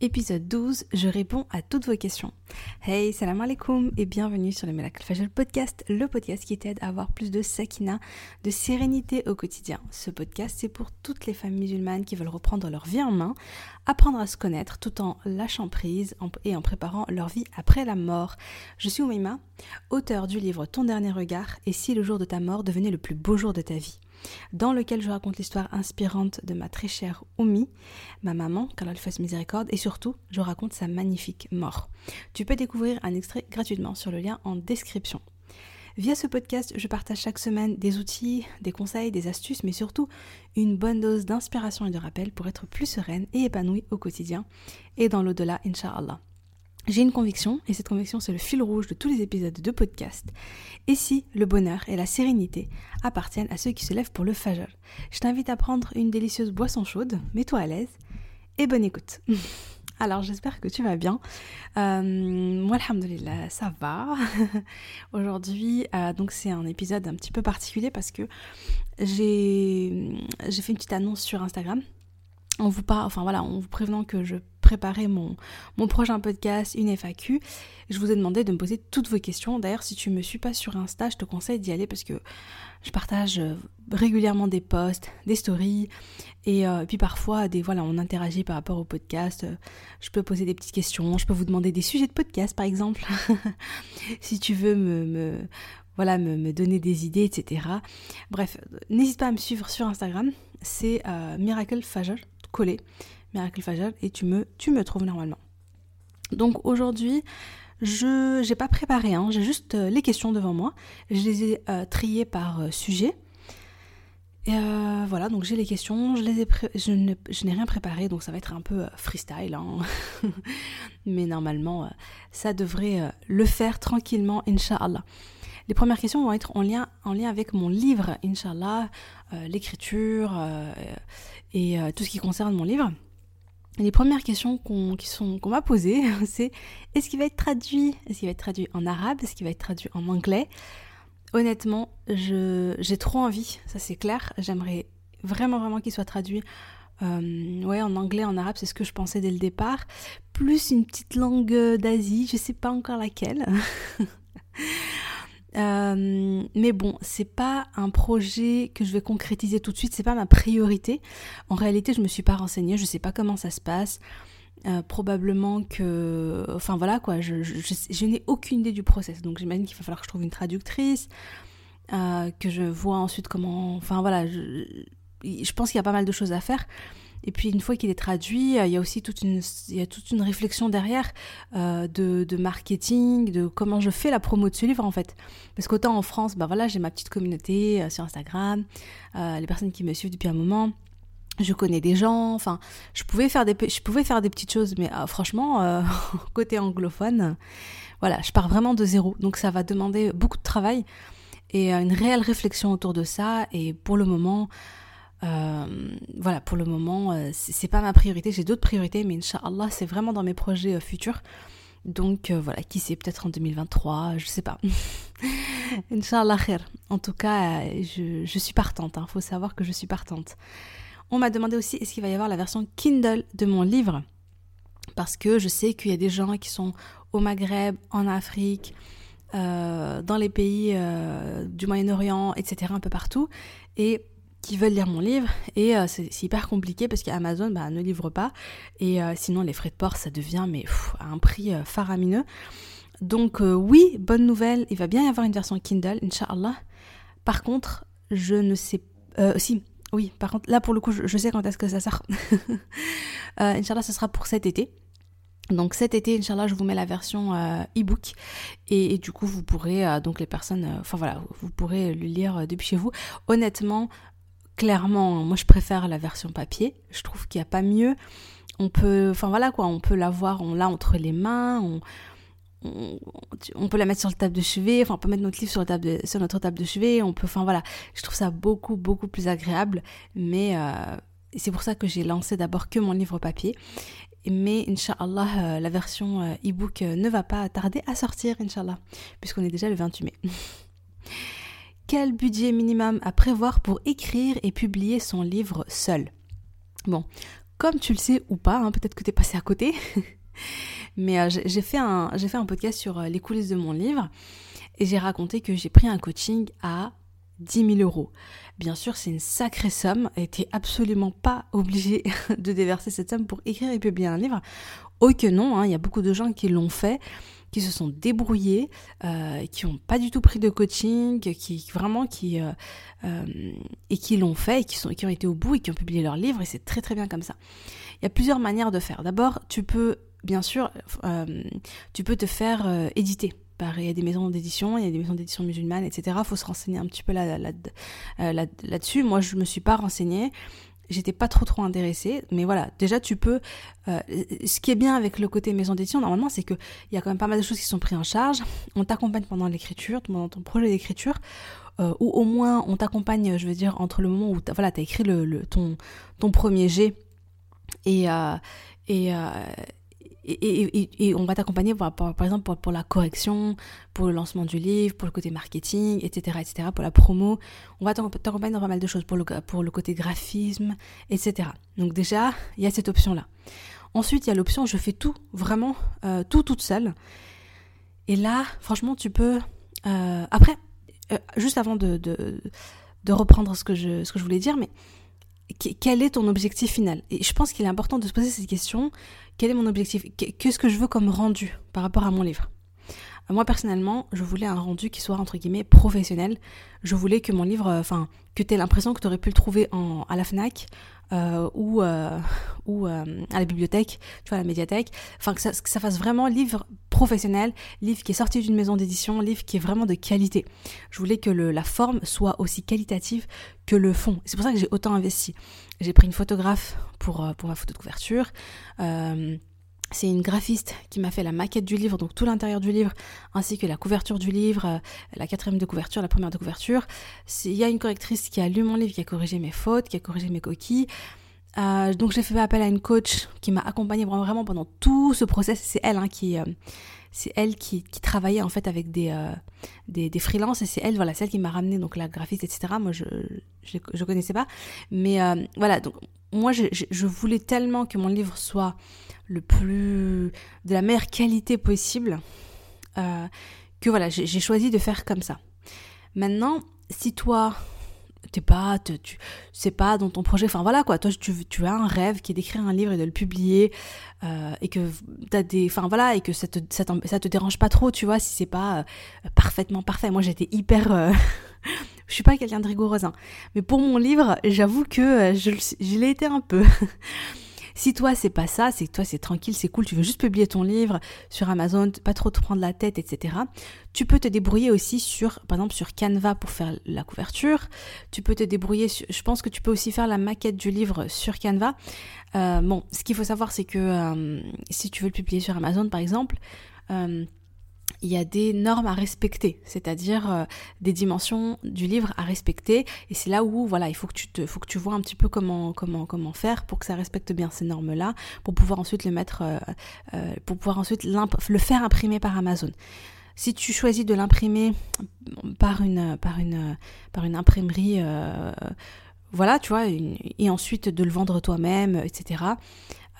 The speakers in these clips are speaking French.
Épisode 12, je réponds à toutes vos questions. Hey, salam alaikum et bienvenue sur le Miracle Fajr Podcast, le podcast qui t'aide à avoir plus de sakina, de sérénité au quotidien. Ce podcast, c'est pour toutes les femmes musulmanes qui veulent reprendre leur vie en main, apprendre à se connaître tout en lâchant prise et en préparant leur vie après la mort. Je suis Oumaima, auteur du livre Ton dernier regard et si le jour de ta mort devenait le plus beau jour de ta vie dans lequel je raconte l'histoire inspirante de ma très chère Oumi, ma maman, qu'Allah lui fasse miséricorde, et surtout, je raconte sa magnifique mort. Tu peux découvrir un extrait gratuitement sur le lien en description. Via ce podcast, je partage chaque semaine des outils, des conseils, des astuces, mais surtout une bonne dose d'inspiration et de rappel pour être plus sereine et épanouie au quotidien et dans l'au-delà, Inch'Allah. J'ai une conviction, et cette conviction c'est le fil rouge de tous les épisodes de podcast. Et si le bonheur et la sérénité appartiennent à ceux qui se lèvent pour le fajr Je t'invite à prendre une délicieuse boisson chaude, mets-toi à l'aise, et bonne écoute. Alors j'espère que tu vas bien. Euh, moi, alhamdoulilah, ça va. Aujourd'hui, euh, donc c'est un épisode un petit peu particulier parce que j'ai fait une petite annonce sur Instagram on vous parle, enfin voilà, en vous prévenant que je préparais mon, mon prochain podcast, une FAQ. Je vous ai demandé de me poser toutes vos questions. D'ailleurs, si tu me suis pas sur Insta, je te conseille d'y aller parce que je partage euh, régulièrement des posts, des stories, et, euh, puis parfois des voilà, on interagit par rapport au podcast. Je peux poser des petites questions, je peux vous demander des sujets de podcast par exemple, si tu veux me, voilà, me, donner des idées, etc. Bref, n'hésite pas à me suivre sur Instagram, c'est euh, Miracle Fajr, collé, Et tu me, tu me trouves normalement. Donc aujourd'hui, je n'ai pas préparé, hein, j'ai juste euh, les questions devant moi. Je les ai euh, triées par euh, sujet. Et voilà, donc j'ai les questions, je les ai je, n'ai rien préparé, donc ça va être un peu freestyle. Hein. Mais normalement, ça devrait le faire tranquillement, Inch'Allah. Les premières questions vont être en lien, en lien avec mon livre, Inch'Allah, l'écriture et tout ce qui concerne mon livre les premières questions qu'on m'a posées, c'est est-ce qu'il va être traduit? Est-ce qu'il va être traduit en arabe? Est-ce qu'il va être traduit en anglais? Honnêtement, j'ai trop envie, ça c'est clair. J'aimerais vraiment vraiment qu'il soit traduit euh, ouais, en anglais, en arabe, c'est ce que je pensais dès le départ. Plus une petite langue d'Asie, je sais pas encore laquelle. Euh, mais bon, c'est pas un projet que je vais concrétiser tout de suite, c'est pas ma priorité. En réalité, je me suis pas renseignée, je sais pas comment ça se passe. Euh, probablement que. Enfin voilà quoi, je, n'ai aucune idée du process. Donc j'imagine qu'il va falloir que je trouve une traductrice, euh, que je vois ensuite comment. Enfin voilà, je pense qu'il y a pas mal de choses à faire. Et puis une fois qu'il est traduit, euh, il y a aussi toute une, il y a toute une réflexion derrière euh, de, marketing, de comment je fais la promo de ce livre en fait. Parce qu'autant en France, bah voilà, j'ai ma petite communauté euh, sur Instagram, les personnes qui me suivent depuis un moment. Je connais des gens, enfin, je pouvais faire des, je pouvais faire des petites choses, mais franchement, côté anglophone, voilà, je pars vraiment de zéro. Donc ça va demander beaucoup de travail et une réelle réflexion autour de ça. Et pour le moment, euh, voilà, pour le moment, euh, c'est pas ma priorité. J'ai d'autres priorités, mais Inch'Allah, c'est vraiment dans mes projets euh, futurs. Donc voilà, qui sait, peut-être en 2023, je sais pas. Inch'Allah khair. En tout cas, je, suis partante. Il hein. faut savoir que je suis partante. On m'a demandé aussi est-ce qu'il va y avoir la version Kindle de mon livre? Parce que je sais qu'il y a des gens qui sont au Maghreb, en Afrique, dans les pays du Moyen-Orient, etc., un peu partout. Et qui veulent lire mon livre et euh, c'est hyper compliqué parce qu'Amazon bah, ne livre pas et euh, sinon les frais de port ça devient mais à un prix euh, faramineux. Donc oui, bonne nouvelle, il va bien y avoir une version Kindle, Inch'Allah. Par contre, je ne sais... si, oui, par contre, là pour le coup, je, sais quand est-ce que ça sort. Inch'Allah, ce sera pour cet été. Donc cet été, Inch'Allah, je vous mets la version e-book et, et, du coup vous pourrez, donc les personnes, enfin voilà, vous pourrez le lire depuis chez vous. Honnêtement, clairement, moi je préfère la version papier. Je trouve qu'il n'y a pas mieux. On peut, enfin voilà quoi, on peut l'avoir, on l'a entre les mains, on, peut la mettre sur le table de chevet, enfin on peut mettre notre livre sur, sur notre table de chevet, on peut, enfin voilà, je trouve ça beaucoup beaucoup plus agréable, mais euh, c'est pour ça que j'ai lancé d'abord que mon livre papier. Mais Inch'Allah, euh, la version euh, e-book ne va pas tarder à sortir, Inch'Allah, puisqu'on est déjà le 28 mai. Quel budget minimum à prévoir pour écrire et publier son livre seul? Bon, comme tu le sais ou pas, hein, peut-être que tu passé à côté, mais j'ai fait, un, podcast sur les coulisses de mon livre et j'ai raconté que j'ai pris un coaching à 10 000 euros. Bien sûr, c'est une sacrée somme et t'es absolument pas obligé de déverser cette somme pour écrire et publier un livre. Oh que non, hein, il y a beaucoup de gens qui l'ont fait, qui se sont débrouillés, euh, qui n'ont pas du tout pris de coaching, qui vraiment qui euh, euh, et qui l'ont fait et qui sont qui ont été au bout et qui ont publié leur livre et c'est très très bien comme ça. Il y a plusieurs manières de faire. D'abord, tu peux bien sûr, tu peux te faire éditer il y a des maisons d'édition, il y a des maisons d'édition musulmanes, etc. Il faut se renseigner un petit peu là, là, là, dessus Moi, je me suis pas renseignée. J'étais pas trop trop intéressée, mais voilà, déjà tu peux. Euh, ce qui est bien avec le côté maison d'édition, normalement, c'est que il y a quand même pas mal de choses qui sont prises en charge. On t'accompagne pendant l'écriture, pendant ton projet d'écriture, euh, ou au moins on t'accompagne, je veux dire, entre le moment où tu voilà, as écrit le, ton, ton premier jet et, et, et, on va t'accompagner par, exemple pour, la correction, pour le lancement du livre, pour le côté marketing, etc., etc., pour la promo. On va t'accompagner dans pas mal de choses, pour le, côté graphisme, etc. Donc déjà, il y a cette option-là. Ensuite, il y a l'option je fais tout, vraiment, euh, tout toute seule. Et là, franchement, tu peux... Euh, après, euh, juste avant de, de, de, reprendre ce que, je, ce que je voulais dire, mais quel est ton objectif final? Et je pense qu'il est important de se poser cette question. Quel est mon objectif? Qu'est-ce que je veux comme rendu par rapport à mon livre? Moi personnellement, je voulais un rendu qui soit entre guillemets professionnel. Je voulais que mon livre, euh, enfin, que tu aies l'impression que tu aurais pu le trouver en, à la FNAC euh, ou, euh, ou à la bibliothèque, tu vois, à la médiathèque. Enfin, que ça, que ça fasse vraiment livre professionnel, livre qui est sorti d'une maison d'édition, livre qui est vraiment de qualité. Je voulais que le, la forme soit aussi qualitative que le fond. C'est pour ça que j'ai autant investi. J'ai pris une photographe pour, pour ma photo de couverture. Euh, c'est une graphiste qui m'a fait la maquette du livre, donc tout l'intérieur du livre, ainsi que la couverture du livre, euh, la quatrième de couverture, la première de couverture. Il y a une correctrice qui a lu mon livre, qui a corrigé mes fautes, qui a corrigé mes coquilles. Euh, donc j'ai fait appel à une coach qui m'a accompagnée vraiment pendant tout ce process. C'est elle hein, qui, euh, c'est elle qui, travaillait en fait avec des, des freelances et c'est elle, voilà, celle qui m'a ramené donc la graphiste, etc. Moi je je connaissais pas, mais voilà. Donc moi je, je voulais tellement que mon livre soit le plus de la meilleure qualité possible euh, que voilà j'ai choisi de faire comme ça maintenant si toi t'es pas tu sais pas dans ton projet. Enfin voilà quoi. Toi tu, tu as un rêve qui est d'écrire un livre et de le publier euh, et que t'as des enfin voilà et que ça te ça, ça, te dérange pas trop tu vois si c'est pas euh, parfaitement parfait. Moi j'étais hyper je suis pas quelqu'un de rigoureuse hein. mais pour mon livre j'avoue que je, je l'ai été un peu Si toi c'est pas ça, c'est que toi c'est tranquille, c'est cool, tu veux juste publier ton livre sur Amazon, pas trop te prendre la tête, etc. Tu peux te débrouiller aussi sur, par exemple, sur Canva pour faire la couverture. Tu peux te débrouiller, je pense que tu peux aussi faire la maquette du livre sur Canva. Euh, bon, ce qu'il faut savoir, c'est que euh, si tu veux le publier sur Amazon, par exemple, euh, il y a des normes à respecter, c'est-à-dire euh, des dimensions du livre à respecter. Et c'est là où, voilà, il faut que tu faut que tu vois un petit peu comment, comment, comment faire pour que ça respecte bien ces normes-là, pour pouvoir ensuite le mettre, euh, euh, pour pouvoir ensuite le faire imprimer par Amazon. Si tu choisis de l'imprimer par une, par une, par une imprimerie, voilà, tu vois, et ensuite de le vendre toi-même, etc.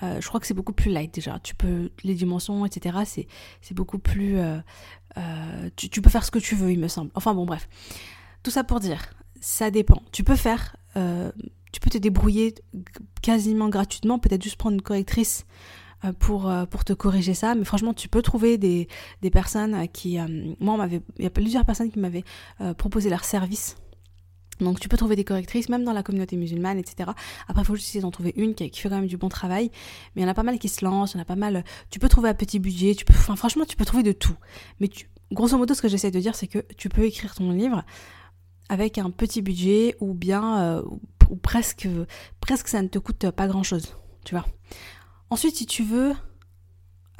Euh, je crois que c'est beaucoup plus light déjà. Tu peux les dimensions, etc. C'est beaucoup plus. Euh, euh, tu, tu, peux faire ce que tu veux, il me semble. Enfin bon, bref. Tout ça pour dire, ça dépend. Tu peux faire, tu peux te débrouiller quasiment gratuitement, peut-être juste prendre une correctrice pour pour te corriger ça. Mais franchement, tu peux trouver des des personnes qui, moi, on m'avait, il y a plusieurs personnes qui m'avaient proposé leur service donc tu peux trouver des correctrices, même dans la communauté musulmane, etc. Après, il faut juste essayer d'en trouver une qui, fait quand même du bon travail. Mais il y en a pas mal qui se lancent, il y en a pas mal... Tu peux trouver à petit budget, tu peux, enfin, franchement, tu peux trouver de tout. Mais grosso modo, ce que j'essaie de dire, c'est que tu peux écrire ton livre avec un petit budget ou bien... Euh, ou presque, presque ça ne te coûte pas grand-chose, tu vois. Ensuite, si tu veux...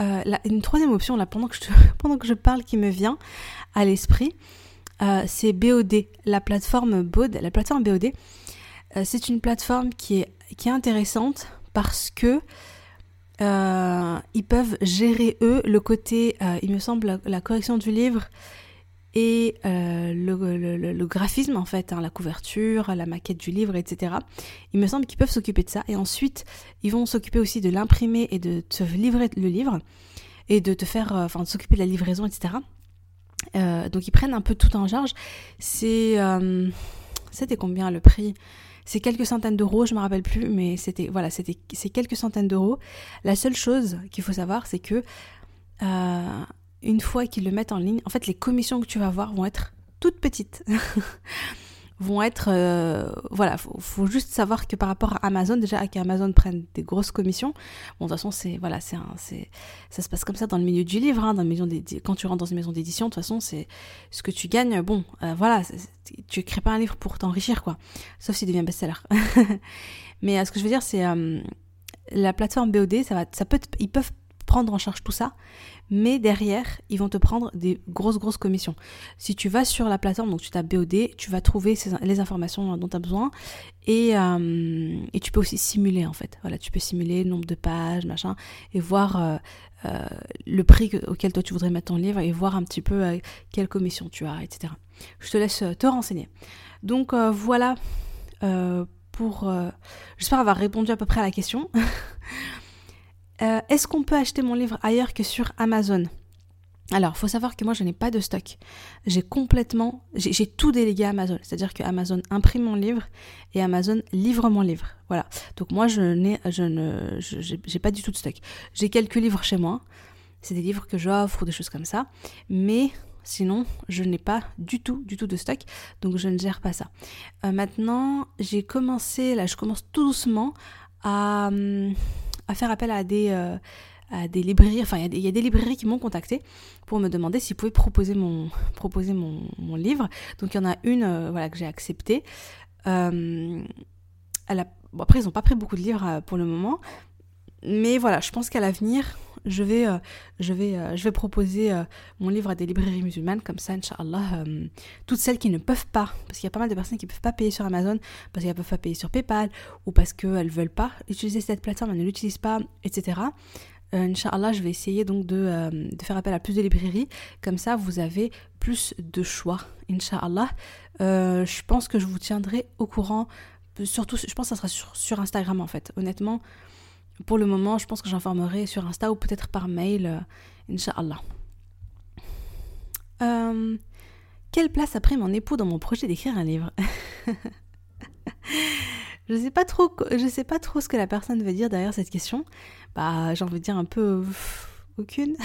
Euh, une troisième option, là, pendant que, je pendant que je parle, qui me vient à l'esprit, euh, c'est BOD, la plateforme BOD, la plateforme BOD. Euh, c'est une plateforme qui est, intéressante parce que euh, ils peuvent gérer eux le côté, il me semble, la, correction du livre et le, graphisme en fait, hein, la couverture, la maquette du livre, etc. Il me semble qu'ils peuvent s'occuper de ça et ensuite ils vont s'occuper aussi de l'imprimer et de te livrer le livre et de te faire, de s'occuper de la livraison, etc. Euh, donc ils prennent un peu tout en charge. C'est, c'était combien le prix? C'est quelques centaines d'euros, je me rappelle plus, mais c'était voilà, c'était c'est quelques centaines d'euros. La seule chose qu'il faut savoir, c'est que une fois qu'ils le mettent en ligne, en fait, les commissions que tu vas avoir vont être toutes petites. vont être euh, voilà faut, faut juste savoir que par rapport à Amazon déjà qu'Amazon prenne des grosses commissions bon de toute façon c'est voilà c'est ça se passe comme ça dans le milieu du livre hein, dans quand tu rentres dans une maison d'édition de toute façon c'est ce que tu gagnes. Bon euh, voilà tu crées pas un livre pour t'enrichir quoi sauf s'il devient best-seller. Mais euh, ce que je veux dire c'est la plateforme BOD ça va ça peut ils peuvent prendre en charge tout ça, mais derrière, ils vont te prendre des grosses, grosses commissions. Si tu vas sur la plateforme, donc tu tapes BOD, tu vas trouver les informations dont tu as besoin et, euh, et, tu peux aussi simuler en fait. Voilà, tu peux simuler le nombre de pages, machin, et voir euh, euh, le prix auquel toi tu voudrais mettre ton livre et voir un petit peu quelle commission tu as, etc. Je te laisse te renseigner. Donc voilà pour... J'espère avoir répondu à peu près à la question. Euh, est-ce qu'on peut acheter mon livre ailleurs que sur Amazon? Alors, faut savoir que moi, je n'ai pas de stock. J'ai complètement, j'ai tout délégué à Amazon. C'est-à-dire que Amazon imprime mon livre et Amazon livre mon livre. Voilà. Donc moi, je n'ai, je ne, pas du tout de stock. J'ai quelques livres chez moi. C'est des livres que j'offre ou des choses comme ça. Mais sinon, je n'ai pas du tout, du tout de stock. Donc je ne gère pas ça. Euh, maintenant, j'ai commencé, là, je commence tout doucement à hum, à faire appel à des, euh, à librairies. Enfin, il y, a des librairies qui m'ont contacté pour me demander s'ils pouvaient proposer mon, livre. Donc, il y en a une euh, voilà, que j'ai acceptée. Euh, après, ils n'ont pas pris beaucoup de livres pour le moment. Mais voilà, je pense qu'à l'avenir, je vais, euh, je vais, euh, je vais proposer euh, mon livre à des librairies musulmanes, comme ça, Inch'Allah, toutes celles qui ne peuvent pas, parce qu'il y a pas mal de personnes qui ne peuvent pas payer sur Amazon, parce qu'elles ne peuvent pas payer sur PayPal, ou parce qu'elles ne veulent pas utiliser cette plateforme, elles ne l'utilisent pas, etc. Inch'Allah, je vais essayer donc de, faire appel à plus de librairies, comme ça vous avez plus de choix, Inch'Allah. je pense que je vous tiendrai au courant, surtout, je pense que ça sera sur, sur Instagram en fait, honnêtement pour le moment, je pense que j'informerai sur Insta ou peut-être par mail, euh, Inch'Allah. Euh, quelle place a pris mon époux dans mon projet d'écrire un livre? Je sais sais pas trop ce que la personne veut dire derrière cette question. Bah, j'en veux dire un peu aucune.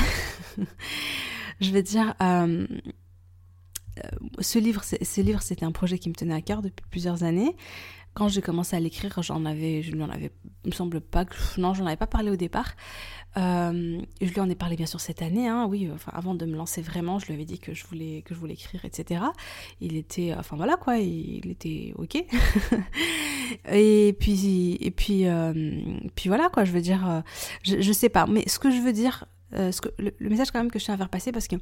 je vais dire, euh, livre, ce livre, c'était un projet qui me tenait à cœur depuis plusieurs années quand j'ai commencé à l'écrire, j'en avais, je n'en avais, il me semble pas que, non, j'en avais pas parlé au départ. Euh, je lui en ai parlé bien sûr cette année, hein, oui, enfin, avant de me lancer vraiment, je lui avais dit que je voulais, que je voulais écrire, etc. Il était, enfin voilà quoi, il, était ok. et puis, et puis, euh, puis voilà quoi, je veux dire, euh, je, je sais pas, mais ce que je veux dire, ce que, le, le, message quand même que je tiens à faire passer, parce que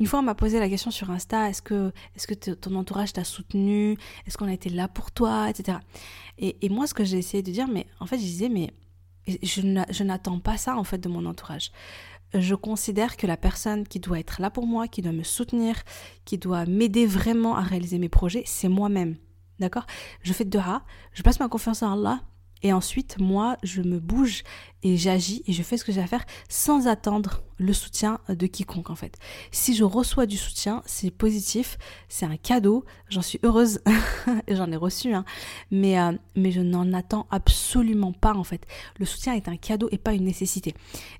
une fois, on m'a posé la question sur Insta, est-ce que, est que ton entourage t'a soutenu? Est-ce qu'on a été là pour toi? Etc. Et, moi, ce que j'ai essayé de dire, mais en fait, je disais, mais je n'attends pas ça, en fait, de mon entourage. Je considère que la personne qui doit être là pour moi, qui doit me soutenir, qui doit m'aider vraiment à réaliser mes projets, c'est moi-même. D'accord? Je fais de dua, je passe ma confiance en Allah, et ensuite, moi, je me bouge et j'agis et je fais ce que j'ai à faire sans attendre le soutien de quiconque en fait. Si je reçois du soutien, c'est positif, c'est un cadeau, j'en suis heureuse j'en ai reçu, hein. mais, euh, mais je n'en attends absolument pas en fait. Le soutien est un cadeau et pas une nécessité.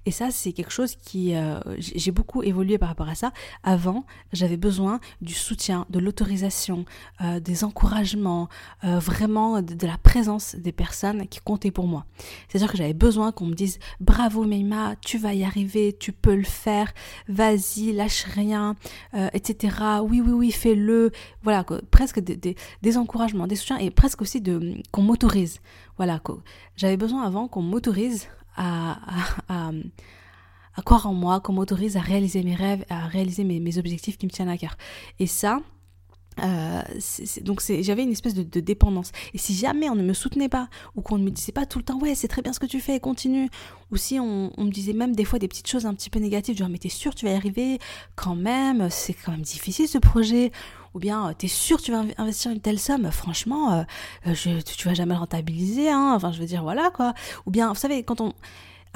Et ça, c'est quelque chose qui... Euh, j'ai beaucoup évolué par rapport à ça. Avant, j'avais besoin du soutien, de l'autorisation, euh, des encouragements, vraiment de, de la présence des personnes qui comptaient pour moi. C'est-à-dire que j'avais besoin qu'on me dise bravo Meima, tu vas y arriver, tu peux le faire, vas-y, lâche rien, euh, etc. Oui, oui, oui, fais-le. Voilà, presque des, des, encouragements, des soutiens et presque aussi de qu'on m'autorise. Voilà, j'avais besoin avant qu'on m'autorise à, à, à, croire en moi, qu'on m'autorise à réaliser mes rêves, à réaliser mes, mes objectifs qui me tiennent à cœur. Et ça, euh, donc j'avais une espèce de, dépendance. Et si jamais on ne me soutenait pas, ou qu'on ne me disait pas tout le temps, ouais, c'est très bien ce que tu fais, continue, ou si on, me disait même des fois des petites choses un petit peu négatives, genre, mais t'es sûr tu vas y arriver, quand même, c'est quand même difficile ce projet, ou bien t'es sûr tu vas investir une telle somme, franchement, euh, je, tu vas jamais rentabiliser, hein, enfin je veux dire, voilà quoi. Ou bien, vous savez, quand on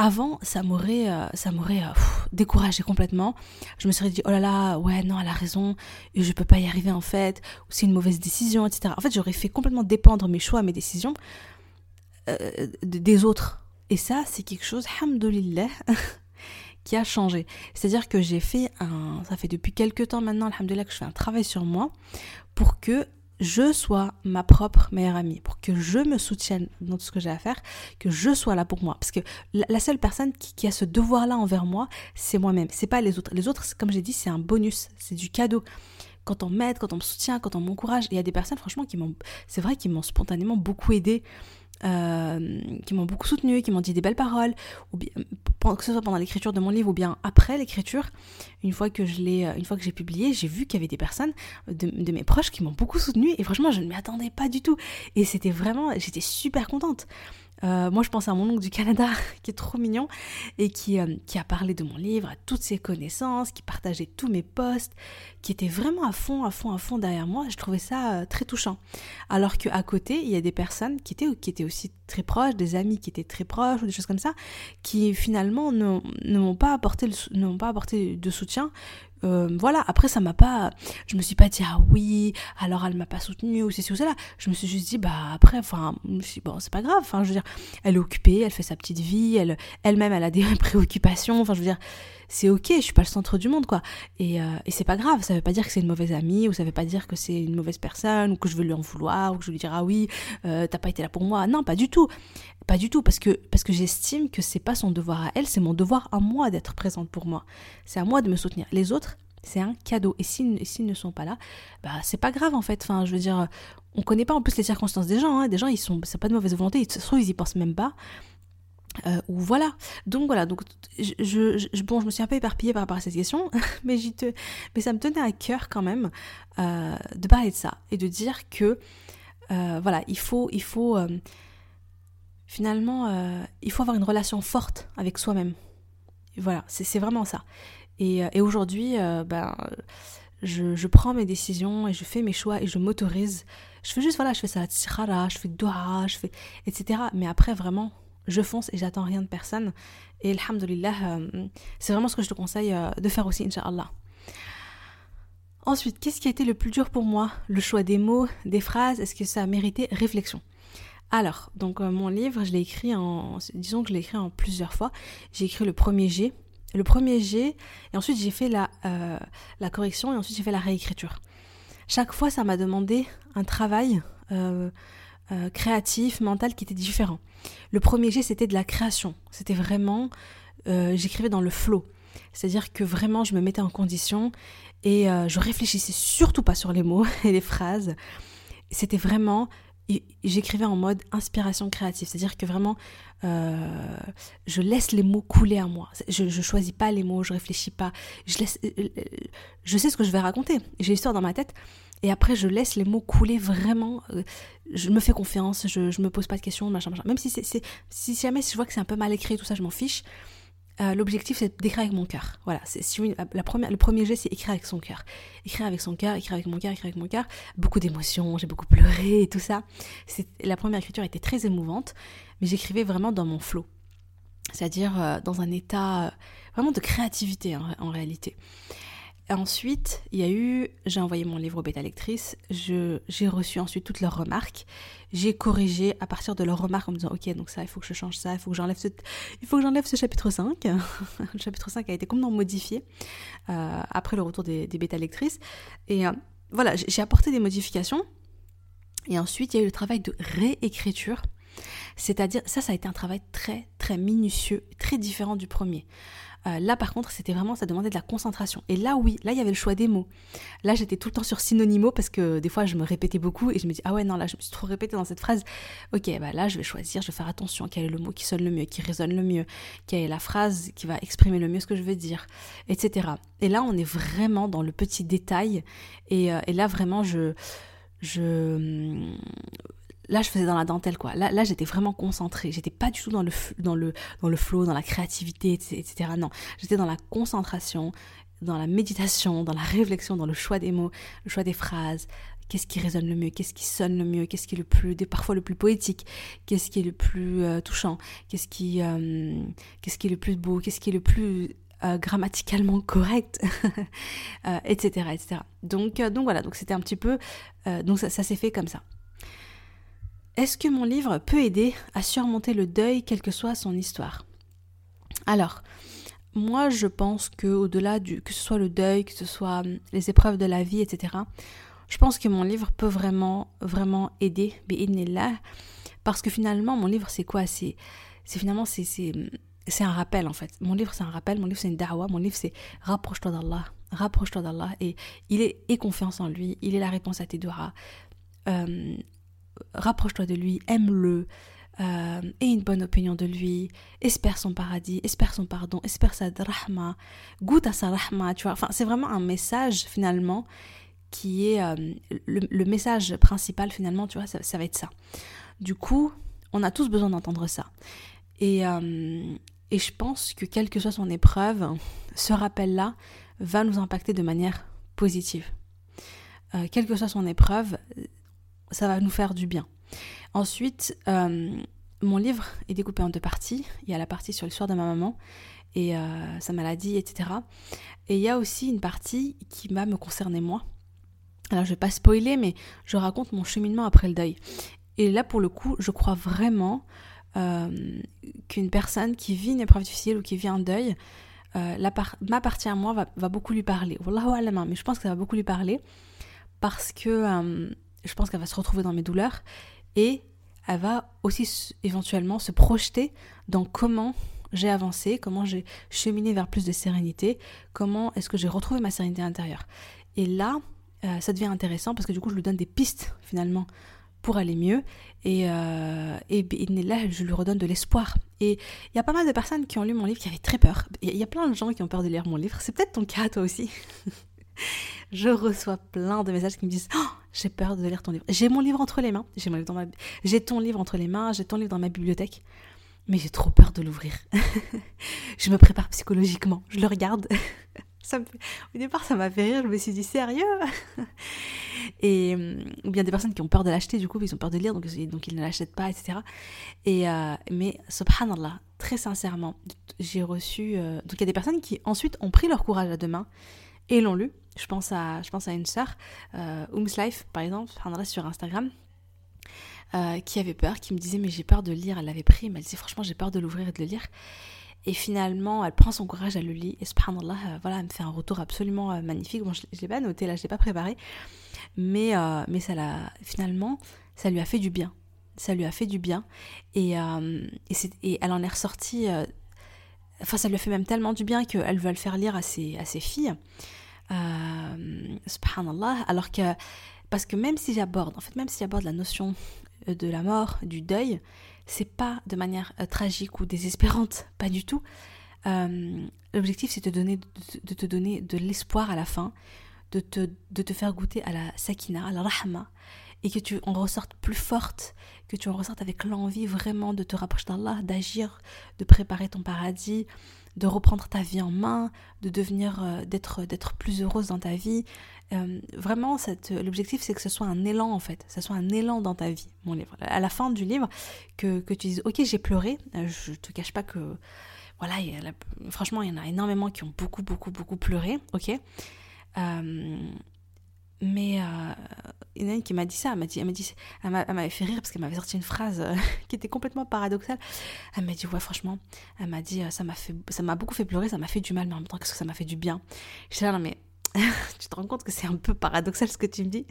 avant, ça m'aurait, euh, ça m'aurait euh, découragé complètement. Je me serais dit, oh là là, ouais, non, elle a raison, je peux pas y arriver en fait, ou c'est une mauvaise décision, etc. En fait, j'aurais fait complètement dépendre mes choix, mes décisions euh, des autres. Et ça, c'est quelque chose, hamdoulilah, qui a changé. C'est-à-dire que j'ai fait un, ça fait depuis quelques temps maintenant, alhamdoulilah, que je fais un travail sur moi pour que je sois ma propre meilleure amie, pour que je me soutienne dans tout ce que j'ai à faire, que je sois là pour moi. Parce que la seule personne qui, a ce devoir-là envers moi, c'est moi-même. C'est pas les autres. Les autres, comme j'ai dit, c'est un bonus, c'est du cadeau. Quand on m'aide, quand on me soutient, quand on m'encourage, il y a des personnes, franchement, qui m'ont, c'est vrai, qui m'ont spontanément beaucoup aidé. Euh, qui m'ont beaucoup soutenu, qui m'ont dit des belles paroles, ou bien, que ce soit pendant l'écriture de mon livre ou bien après l'écriture, une fois que je l'ai, euh, une fois que j'ai publié, j'ai vu qu'il y avait des personnes de, de mes proches qui m'ont beaucoup soutenu et franchement je ne m'y attendais pas du tout et c'était vraiment, j'étais super contente. Euh, moi, je pense à mon oncle du Canada, qui est trop mignon, et qui, euh, qui a parlé de mon livre à toutes ses connaissances, qui partageait tous mes posts, qui était vraiment à fond, à fond, à fond derrière moi. Je trouvais ça euh, très touchant. Alors qu'à côté, il y a des personnes qui étaient, qui étaient aussi très proches, des amis qui étaient très proches, ou des choses comme ça, qui finalement ne, ne m'ont pas, pas apporté de soutien euh, voilà, après ça m'a pas, je me suis pas dit ah oui, alors elle m'a pas soutenue ou c'est ou cela. Je me suis juste dit bah après, enfin, bon c'est pas grave. Enfin je veux dire, elle est occupée, elle fait sa petite vie, elle elle-même elle a des préoccupations. Enfin je veux dire, c'est ok, je suis pas le centre du monde quoi. Et, euh, et c'est pas grave, ça veut pas dire que c'est une mauvaise amie ou ça veut pas dire que c'est une mauvaise personne ou que je veux lui en vouloir ou que je lui dire ah oui, euh, t'as pas été là pour moi. Non, pas du tout, pas du tout parce que parce que j'estime que c'est pas son devoir à elle, c'est mon devoir à moi d'être présente pour moi. C'est à moi de me soutenir. Les autres, c'est un cadeau. Et s'ils ne sont pas là, bah c'est pas grave en fait. Enfin, je veux dire, on connaît pas en plus les circonstances des gens. Hein. Des gens, ils sont, c'est pas de mauvaise volonté. Soit ils y pensent même pas. Euh, ou voilà. Donc voilà. Donc je, bon, je me suis un peu éparpillée par rapport à cette question, mais te, mais ça me tenait à cœur quand même euh, de parler de ça et de dire que euh, voilà, il faut, il faut finalement, il faut avoir une relation forte avec soi-même. Voilà, c'est vraiment ça. Et, et aujourd'hui, ben je, je, prends mes décisions et je fais mes choix et je m'autorise. Je fais juste, voilà, je fais ça, je fais doha, je fais, etc. Mais après, vraiment, je fonce et j'attends rien de personne. Et alhamdulillah, euh, c'est vraiment ce que je te conseille euh, de faire aussi, inshallah. Ensuite, qu'est-ce qui a été le plus dur pour moi? Le choix des mots, des phrases, est-ce que ça a mérité réflexion? Alors, donc euh, mon livre, je l'ai écrit en, disons que je l'ai écrit en plusieurs fois. J'ai écrit le premier G, le premier G, et ensuite j'ai fait la, la correction, et ensuite j'ai fait la réécriture. Chaque fois, ça m'a demandé un travail créatif, mental qui était différent. Le premier G, c'était de la création. C'était vraiment, euh, j'écrivais dans le flow. C'est-à-dire que vraiment, je me mettais en condition et euh, je réfléchissais surtout pas sur les mots et les phrases. C'était vraiment, j'écrivais en mode inspiration créative. C'est-à-dire que vraiment, euh, je laisse les mots couler à moi. Je, je choisis pas les mots, je réfléchis pas. Je laisse, je sais ce que je vais raconter. J'ai l'histoire dans ma tête. Et après, je laisse les mots couler vraiment. Euh, je me fais confiance, je, je me pose pas de questions, machin, machin. Même si, c'est, si jamais je vois que c'est un peu mal écrit, tout ça, je m'en fiche. Euh, l'objectif, c'est d'écrire avec mon cœur. Voilà, c'est, la première, le premier geste, c'est écrire avec son cœur. Écrire avec son cœur, écrire avec mon cœur, écrire avec mon cœur. Beaucoup d'émotions, j'ai beaucoup pleuré et tout ça. C'est, la première écriture était très émouvante, mais j'écrivais vraiment dans mon flot. C'est-à-dire euh, dans un état vraiment de créativité en réalité ensuite, il y a eu, j'ai envoyé mon livre aux bêta lectrices, j'ai reçu ensuite toutes leurs remarques, j'ai corrigé à partir de leurs remarques en me disant ok donc ça il faut que je change ça, il faut que j'enlève ce, il faut que j'enlève ce chapitre 5. le chapitre 5 a été complètement modifié euh, après le retour des, bêta lectrices. Et euh, voilà j'ai apporté des modifications. Et ensuite il y a eu le travail de réécriture, c'est-à-dire ça ça a été un travail très très minutieux, très différent du premier. Euh, là, par contre, c'était vraiment, ça demandait de la concentration. Et là, oui, là, il y avait le choix des mots. Là, j'étais tout le temps sur synonymo parce que des fois, je me répétais beaucoup et je me dis, ah ouais, non, là, je me suis trop répétée dans cette phrase. Ok, bah là, je vais choisir, je vais faire attention, quel est le mot qui sonne le mieux, qui résonne le mieux, quelle est la phrase qui va exprimer le mieux ce que je veux dire, etc. Et là, on est vraiment dans le petit détail. Et, euh, et là, vraiment, je. je là je faisais dans la dentelle quoi. Là, j'étais vraiment concentrée. J'étais pas du tout dans le, dans le, dans le flow, dans la créativité, etc. Non, j'étais dans la concentration, dans la méditation, dans la réflexion, dans le choix des mots, le choix des phrases. Qu'est-ce qui résonne le mieux? Qu'est-ce qui sonne le mieux? Qu'est-ce qui est le plus, parfois le plus poétique? Qu'est-ce qui est le plus euh, touchant? Qu'est-ce qui, euh, qu'est-ce qui est le plus beau? Qu'est-ce qui est le plus euh, grammaticalement correct, etc., etc. Donc, donc voilà, donc c'était un petit peu, donc ça s'est fait comme ça. Est-ce que mon livre peut aider à surmonter le deuil, quelle que soit son histoire? Alors, moi je pense que au-delà du que ce soit le deuil, que ce soit hum, les épreuves de la vie, etc. Je pense que mon livre peut vraiment vraiment aider, là, parce que finalement mon livre c'est quoi? C'est c'est finalement c'est c'est un rappel en fait. Mon livre c'est un rappel, mon livre c'est une da'wa, mon livre c'est rapproche-toi d'Allah, rapproche-toi d'Allah et il est confiance en lui, il est la réponse à tes doigts. Euh, rapproche-toi de lui, aime-le, euh, aie une bonne opinion de lui, espère son paradis, espère son pardon, espère sa rahma, goûte à sa rahma, tu vois. Enfin, c'est vraiment un message finalement qui est euh, le, message principal finalement, tu vois, ça, va être ça. Du coup, on a tous besoin d'entendre ça. Et, euh, et je pense que quelle que soit son épreuve, ce rappel-là va nous impacter de manière positive. quelle que soit son épreuve, ça va nous faire du bien. Ensuite, euh, mon livre est découpé en deux parties. Il y a la partie sur l'histoire de ma maman et euh, sa maladie, etc. Et il y a aussi une partie qui va me concerner moi. Alors je vais pas spoiler, mais je raconte mon cheminement après le deuil. Et là, pour le coup, je crois vraiment euh, qu'une personne qui vit une épreuve difficile ou qui vit un deuil, la ma partie à moi va, beaucoup lui parler. Wallahu mais je pense que ça va beaucoup lui parler parce que je pense qu'elle va se retrouver dans mes douleurs et elle va aussi éventuellement se projeter dans comment j'ai avancé, comment j'ai cheminé vers plus de sérénité, comment est-ce que j'ai retrouvé ma sérénité intérieure. Et là, euh, ça devient intéressant parce que du coup, je lui donne des pistes finalement pour aller mieux et, euh, et, là, je lui redonne de l'espoir. Et il y a pas mal de personnes qui ont lu mon livre qui avaient très peur. Il y a plein de gens qui ont peur de lire mon livre. C'est peut-être ton cas, toi aussi. je reçois plein de messages qui me disent oh, j'ai peur de lire ton livre. J'ai mon livre entre les mains, j'ai j'ai ton livre entre les mains, j'ai ton livre dans ma bibliothèque, mais j'ai trop peur de l'ouvrir. je me prépare psychologiquement, je le regarde. Au départ, ça m'a fait rire, je me suis dit sérieux? Et ou bien des personnes qui ont peur de l'acheter, du coup, ils ont peur de lire, donc, donc ils ne l'achètent pas, etc. Et, euh, mais subhanallah, très sincèrement, j'ai reçu. Euh, donc il y a des personnes qui ensuite ont pris leur courage à deux mains et l'ont lu. Je pense à, je pense à une sœur, euh, Life par exemple, sur Instagram, euh, qui avait peur, qui me disait mais j'ai peur de lire. Elle l'avait pris, mais elle disait franchement j'ai peur de l'ouvrir et de le lire. Et finalement, elle prend son courage, elle le lit, et subhanallah, euh, voilà, elle me fait un retour absolument euh, magnifique. Bon, je ne l'ai pas noté là, je l'ai pas préparé, mais, mais ça finalement, ça lui a fait du bien. Ça lui a fait du bien. Et, et elle en est ressortie Enfin, ça lui fait même tellement du bien qu'elle veut le faire lire à ses, à ses filles. Euh, subhanallah. Alors que, parce que même si j'aborde, en fait, même si j'aborde la notion euh, de la mort, du deuil, c'est pas de manière euh, tragique ou désespérante, pas du tout. L'objectif, c'est de, de, te donner de l'espoir à la fin, de te, de te faire goûter à la sakina, à la rahma, et que tu en ressortes plus forte, que tu en ressortes avec l'envie vraiment de te rapprocher d'Allah, d'agir, de préparer ton paradis, de reprendre ta vie en main, de devenir, euh, d'être, d'être plus heureuse dans ta vie. Euh, vraiment, l'objectif, c'est que ce soit un élan en fait, ce soit un élan dans ta vie, mon livre. À la fin du livre, que, que tu dises, ok, j'ai pleuré, euh, je te cache pas que, voilà, franchement, il y en a énormément qui ont beaucoup, beaucoup, beaucoup pleuré, ok. Mais euh, il y en a une qui m'a dit ça, elle m'a dit, elle m'a m'avait fait rire parce qu'elle m'avait sorti une phrase euh, qui était complètement paradoxale. Elle m'a dit ouais franchement, elle m'a dit euh, ça m'a fait, ça m'a beaucoup fait pleurer, ça m'a fait du mal, mais en même temps qu'est-ce que ça m'a fait du bien? Je dis non mais tu te rends compte que c'est un peu paradoxal ce que tu me dis?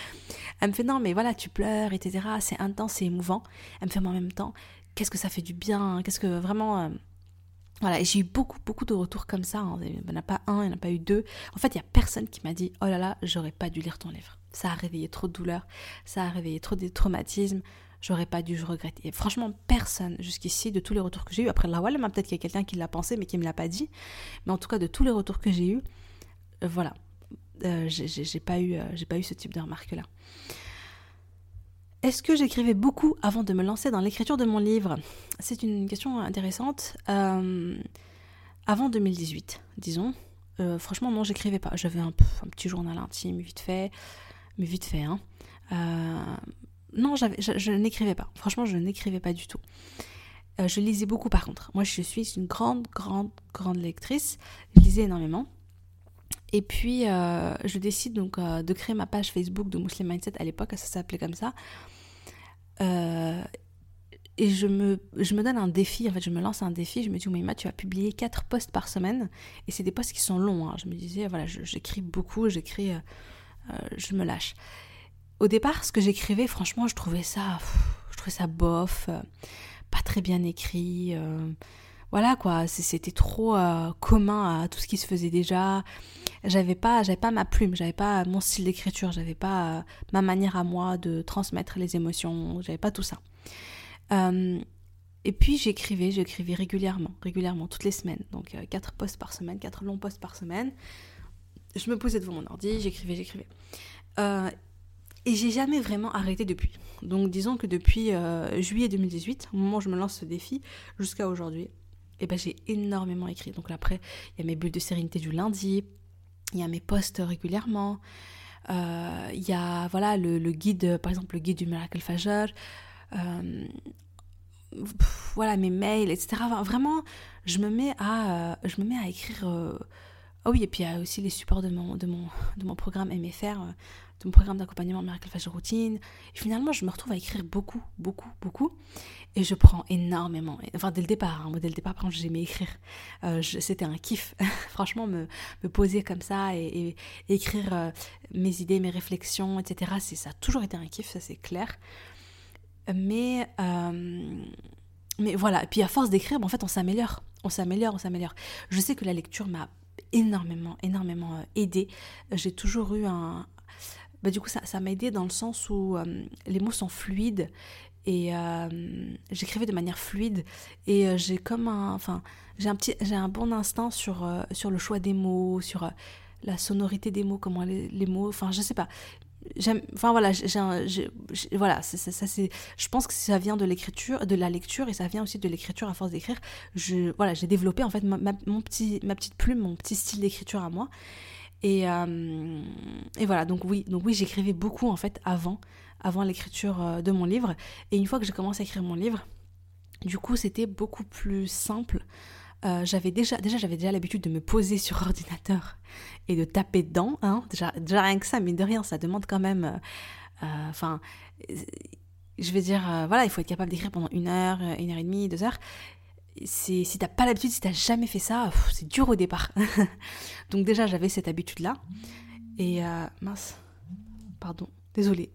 elle me fait non mais voilà tu pleures etc. C'est intense, c'est émouvant. Elle me fait mais en même temps qu'est-ce que ça fait du bien, qu'est-ce que vraiment... Voilà, j'ai eu beaucoup, beaucoup de retours comme ça. Hein. Il n'y en a pas un, il n'y en a pas eu deux. En fait, il n'y a personne qui m'a dit Oh là là, j'aurais pas dû lire ton livre. Ça a réveillé trop de douleurs, ça a réveillé trop de traumatismes, j'aurais pas dû, je regrette. Et franchement, personne jusqu'ici, de tous les retours que j'ai eu, après la Wallah, peut-être qu'il y a quelqu'un qui l'a pensé, mais qui ne me l'a pas dit. Mais en tout cas, de tous les retours que j'ai eu, euh, voilà, euh, j'ai pas, eu, euh, pas eu ce type de remarque-là. Est-ce que j'écrivais beaucoup avant de me lancer dans l'écriture de mon livre? C'est une question intéressante. Euh, avant 2018, disons. Euh, franchement, non, j'écrivais pas. J'avais un, petit journal intime, vite fait. Mais vite fait, hein. Euh, non, je, n'écrivais pas. Franchement, je n'écrivais pas du tout. je lisais beaucoup par contre. Moi, je suis une grande, grande, grande lectrice. Je lisais énormément. Et puis, je décide donc de créer ma page Facebook de Muslim Mindset à l'époque, ça s'appelait comme ça. Euh, et je me, je me donne un défi, en fait, je me lance un défi. Je me dis, Oumaima, tu vas publier 4 posts par semaine. Et c'est des posts qui sont longs. Hein. Je me disais, voilà, j'écris beaucoup, j'écris, euh, euh, je me lâche. Au départ, ce que j'écrivais, franchement, je trouvais ça, je trouvais ça bof, pas très bien écrit. Voilà quoi, c'était trop commun à tout ce qui se faisait déjà. J'avais pas j'avais pas ma plume j'avais pas mon style d'écriture j'avais pas euh, ma manière à moi de transmettre les émotions j'avais pas tout ça. Euh, et puis j'écrivais j'écrivais régulièrement régulièrement toutes les semaines. Donc euh, quatre posts par semaine quatre longs posts par semaine. Je me posais devant mon ordi j'écrivais j'écrivais. Et j'ai jamais vraiment arrêté depuis. Donc disons que depuis juillet 2018 au moment où je me lance ce défi jusqu'à aujourd'hui eh ben j'ai énormément écrit donc là, après il y a mes bulles de sérénité du lundi il y a mes posts régulièrement, euh, il y a voilà le, guide, par exemple le guide du Miracle Fajr, euh, voilà mes mails, etc. vraiment, je me mets à, euh, je me mets à écrire. ah oui, et puis il y a aussi les supports de mon, de mon, de mon programme MFR, de mon programme d'accompagnement Miracle Fajr Routine. Et finalement, je me retrouve à écrire beaucoup, beaucoup, beaucoup. Et je prends énormément. Enfin, dès le départ, hein, dès le départ, par j'aimais écrire. Euh, C'était un kiff. Franchement, me, me, poser comme ça et, écrire euh, mes idées, mes réflexions, etc. Ça a toujours été un kiff, ça c'est clair. Mais, euh, mais voilà. Et puis à force d'écrire, en fait, on s'améliore. On s'améliore, on s'améliore. Je sais que la lecture m'a énormément, énormément aidé. J'ai toujours eu un, bah, du coup ça m'a aidé dans le sens où les mots sont fluides et euh, j'écrivais de manière fluide et euh, j'ai comme un enfin j'ai un petit j'ai un bon instinct sur euh, sur le choix des mots sur la sonorité des mots comment les, mots enfin je sais pas. Enfin voilà j'ai ça, ça, c'est je pense que ça vient de l'écriture de la lecture et ça vient aussi de l'écriture à force d'écrire. Je voilà j'ai développé en fait mon petit ma petite plume mon petit style d'écriture à moi et, et voilà donc oui donc oui j'écrivais beaucoup en fait avant avant l'écriture euh, de mon livre. Et une fois que j'ai commencé à écrire mon livre, du coup, c'était beaucoup plus simple. Euh, j'avais déjà, déjà j'avais déjà l'habitude de me poser sur ordinateur et de taper dedans. Hein. Déjà, rien que ça, mais de rien, ça demande quand même. Euh, enfin, je vais dire, voilà, il faut être capable d'écrire pendant une heure, une heure et demie, deux heures. Si t'as pas l'habitude, si t'as jamais fait ça, c'est dur au départ. Donc déjà, j'avais cette habitude-là. Et mince, pardon, désolée.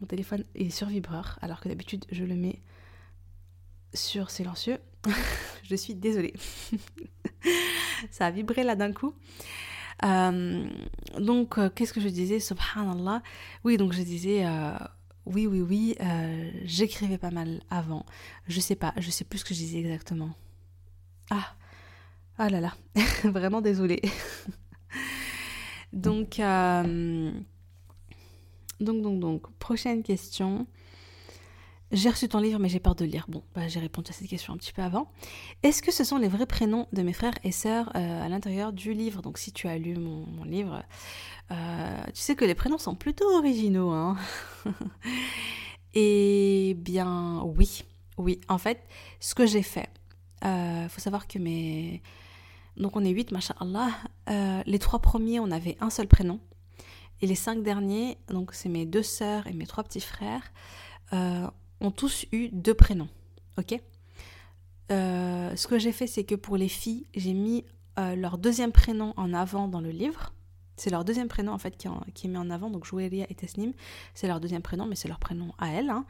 Mon téléphone est sur vibreur, alors que d'habitude je le mets sur silencieux. je suis désolée. Ça a vibré là d'un coup. Euh, donc, euh, qu'est-ce que je disais? Subhanallah. Oui, donc je disais, euh, oui, oui, oui, j'écrivais pas mal avant. Je sais pas, je sais plus ce que je disais exactement. Ah, ah là là, vraiment désolée. donc, donc, donc, donc, prochaine question. J'ai reçu ton livre, mais j'ai peur de lire. Bon, bah, j'ai répondu à cette question un petit peu avant. Est-ce que ce sont les vrais prénoms de mes frères et sœurs euh, à l'intérieur du livre? Donc, si tu as lu mon, livre, euh, tu sais que les prénoms sont plutôt originaux. Hein et bien, oui. Oui, en fait, ce que j'ai fait, euh, faut savoir que mes. Donc, on est huit, machallah. les trois premiers, on avait un seul prénom. Et les cinq derniers, donc c'est mes deux sœurs et mes trois petits frères, euh, ont tous eu deux prénoms. Ok? Euh, Ce que j'ai fait, c'est que pour les filles, j'ai mis euh, leur deuxième prénom en avant dans le livre. C'est leur deuxième prénom en fait qui, est mis en avant. Donc Joueria et Tesnim, c'est leur deuxième prénom, mais c'est leur prénom à elles. Hein.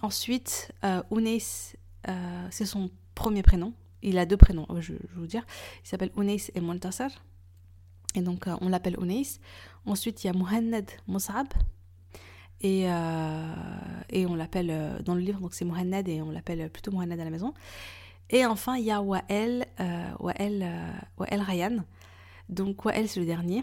Ensuite, Ounès c'est son premier prénom. Il a deux prénoms, je, vais vous dire. Il s'appelle Unais et Montasser. Et donc, on l'appelle Unais. Ensuite, il y a Mohannad Mus'ab. Et, et on l'appelle, dans le livre, donc c'est Mohannad et on l'appelle plutôt Mohannad à la maison. Et enfin, il y a Wael, Wael, Ryan. Donc Wael, c'est le dernier.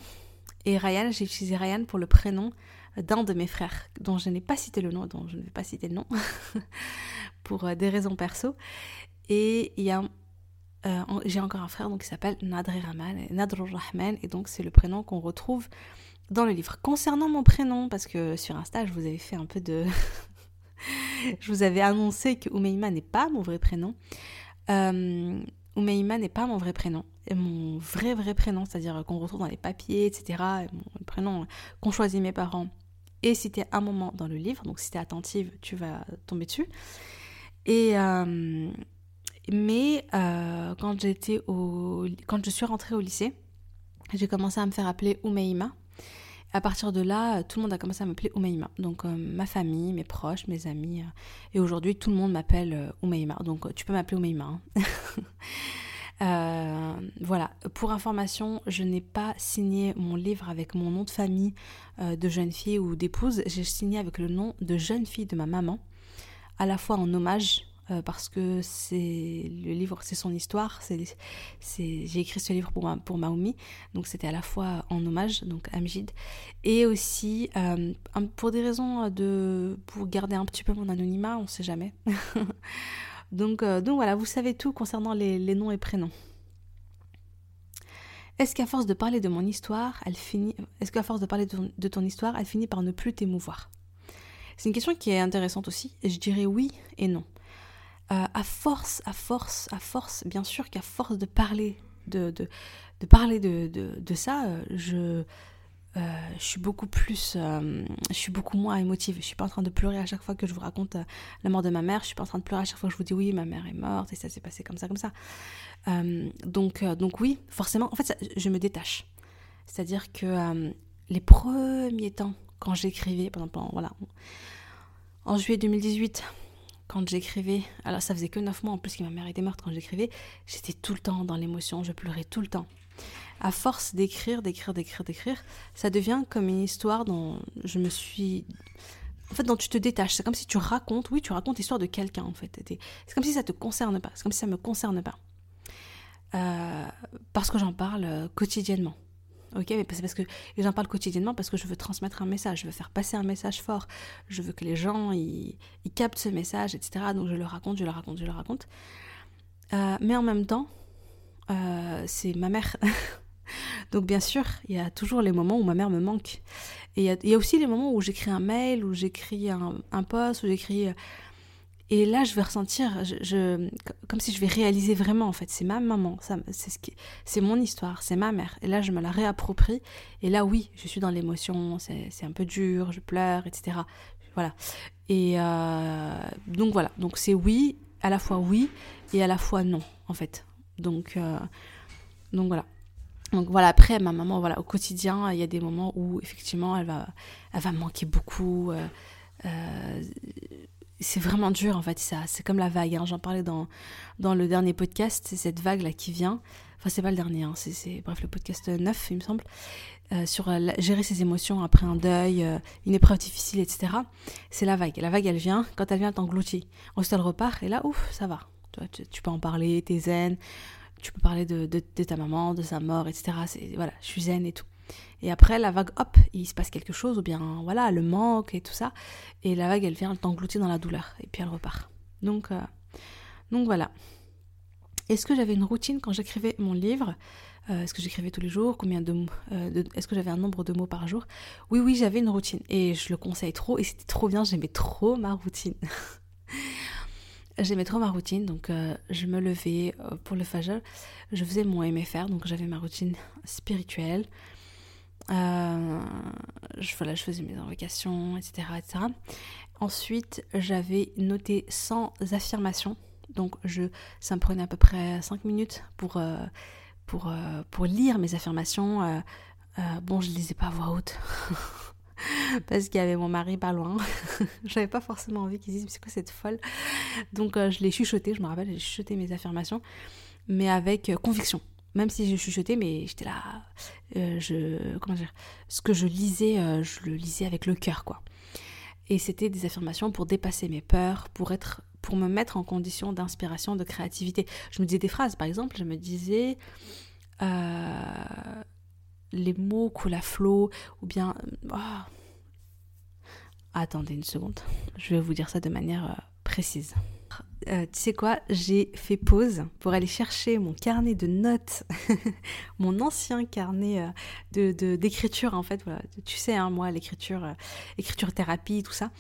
Et Ryan, j'ai utilisé Ryan pour le prénom d'un de mes frères, dont je n'ai pas cité le nom, dont je ne vais pas citer le nom, pour euh, des raisons perso. Et euh, j'ai encore un frère donc, qui s'appelle Nadri Rahman, Rahman, et donc c'est le prénom qu'on retrouve dans le livre. Concernant mon prénom, parce que sur Insta, je vous avais fait un peu de... je vous avais annoncé que Oumeima n'est pas mon vrai prénom. Euh, Oumeima n'est pas mon vrai prénom. Et mon vrai vrai prénom, c'est-à-dire qu'on retrouve dans les papiers, etc. Mon prénom qu'ont choisi mes parents et cité un moment dans le livre. Donc si tu es attentive, tu vas tomber dessus. Et euh, mais euh, quand au quand je suis rentrée au lycée, j'ai commencé à me faire appeler Oumeima. À partir de là, tout le monde a commencé à m'appeler Oumeima. Donc euh, ma famille, mes proches, mes amis. et aujourd'hui, tout le monde m'appelle Oumeima. Donc tu peux m'appeler Oumeima. Hein. Euh, voilà, pour information, je n'ai pas signé mon livre avec mon nom de famille euh, de jeune fille ou d'épouse, j'ai signé avec le nom de jeune fille de ma maman, à la fois en hommage euh, parce que c'est le livre, c'est son histoire, j'ai écrit ce livre pour, pour Maoumi, donc c'était à la fois en hommage, donc Amjid, et aussi pour des raisons de, pour garder un petit peu mon anonymat, on sait jamais. Donc, euh, donc voilà, vous savez tout concernant les, noms et prénoms. Est-ce qu'à force de parler de mon histoire, elle finit Est-ce qu'à force de parler de ton, histoire, elle finit par ne plus t'émouvoir? C'est une question qui est intéressante aussi. Et je dirais oui et non. Euh, à force, à force, à force, bien sûr qu'à force de parler de, de, parler de, de ça, euh, je euh, je suis beaucoup plus, je suis beaucoup moins émotive. Je suis pas en train de pleurer à chaque fois que je vous raconte la mort de ma mère. Je suis pas en train de pleurer à chaque fois que je vous dis oui, ma mère est morte et ça s'est passé comme ça, comme ça. donc, donc oui, forcément, en fait, je me détache. C'est-à-dire que les premiers temps, quand j'écrivais, par exemple, voilà, en juillet 2018, quand j'écrivais, alors ça faisait que 9 mois en plus que ma mère était morte quand j'écrivais, j'étais tout le temps dans l'émotion, je pleurais tout le temps à force d'écrire, d'écrire, d'écrire, d'écrire, ça devient comme une histoire dont je me suis... En fait, dont tu te détaches. C'est comme si tu racontes, oui, tu racontes l'histoire de quelqu'un, en fait. C'est comme si ça te concerne pas. C'est comme si ça me concerne pas. Euh, parce que j'en parle euh, quotidiennement. Ok, mais c'est parce que j'en parle quotidiennement parce que je veux transmettre un message, je veux faire passer un message fort, je veux que les gens ils, captent ce message, etc. Donc je le raconte, je le raconte, je le raconte. Euh, mais en même temps, c'est ma mère Donc bien sûr, il y a toujours les moments où ma mère me manque. Et il y, a aussi les moments où j'écris un mail, où j'écris un, post, où j'écris... Et là, je vais ressentir, je, comme si je vais réaliser vraiment, en fait, c'est ma maman, c'est ce mon histoire, c'est ma mère. Et là, je me la réapproprie. Et là, oui, je suis dans l'émotion, c'est un peu dur, je pleure, etc. Voilà. Et euh, donc voilà, donc c'est oui, à la fois oui et à la fois non, en fait. Donc, euh, donc voilà. Donc voilà, après, ma maman, voilà, au quotidien, il y a des moments où effectivement, elle va, elle va manquer beaucoup. Euh, c'est vraiment dur en fait, ça, c'est comme la vague. Hein. J'en parlais dans, dans le dernier podcast, c'est cette vague là qui vient. Enfin, c'est pas le dernier, hein. c'est, bref, le podcast 9, il me semble, euh, sur gérer ses émotions après un deuil, une épreuve difficile, etc. C'est la vague. La vague, elle vient, quand elle vient, t'engloutit. Ensuite, elle repart, et là, ouf, ça va. Tu, tu peux en parler, t'es zen, tu peux parler de, de, ta maman, de sa mort, etc. C'est, voilà, je suis zen et tout. Et après, la vague, hop, il se passe quelque chose, ou bien, voilà, le manque et tout ça. Et la vague, elle vient t'engloutir dans la douleur. Et puis elle repart. Donc, euh, donc voilà. Est-ce que j'avais une routine quand j'écrivais mon livre? Euh, Est-ce que j'écrivais tous les jours? Combien de, euh, Est-ce que j'avais un nombre de mots par jour? Oui, oui, j'avais une routine. Et je le conseille trop. Et c'était trop bien. J'aimais trop ma routine. J'aimais trop ma routine, donc je me levais pour le fajr, je faisais mon MFR, donc j'avais ma routine spirituelle. Euh, je, faisais mes invocations, etc. etc. Ensuite, j'avais noté 100 affirmations, donc je, ça me prenait à peu près 5 minutes pour, pour, pour lire mes affirmations. bon, je ne lisais pas à voix haute. parce qu'il y avait mon mari pas loin. J'avais pas forcément envie qu'ils disent c'est quoi cette folle? Donc euh, je l'ai chuchoté, je me rappelle, j'ai chuchoté mes affirmations, mais avec euh, conviction. Même si j'ai chuchoté, mais j'étais là, euh, je comment dire, ce que je lisais, je le lisais avec le cœur quoi. Et c'était des affirmations pour dépasser mes peurs, pour être, pour me mettre en condition d'inspiration, de créativité. Je me disais des phrases, par exemple, je me disais les mots coulent à flot, ou bien... Oh. Attendez une seconde, je vais vous dire ça de manière euh, précise. Euh, tu sais quoi, j'ai fait pause pour aller chercher mon carnet de notes, mon ancien carnet euh, de d'écriture en fait. Tu sais, hein, moi, l'écriture, écriture thérapie, tout ça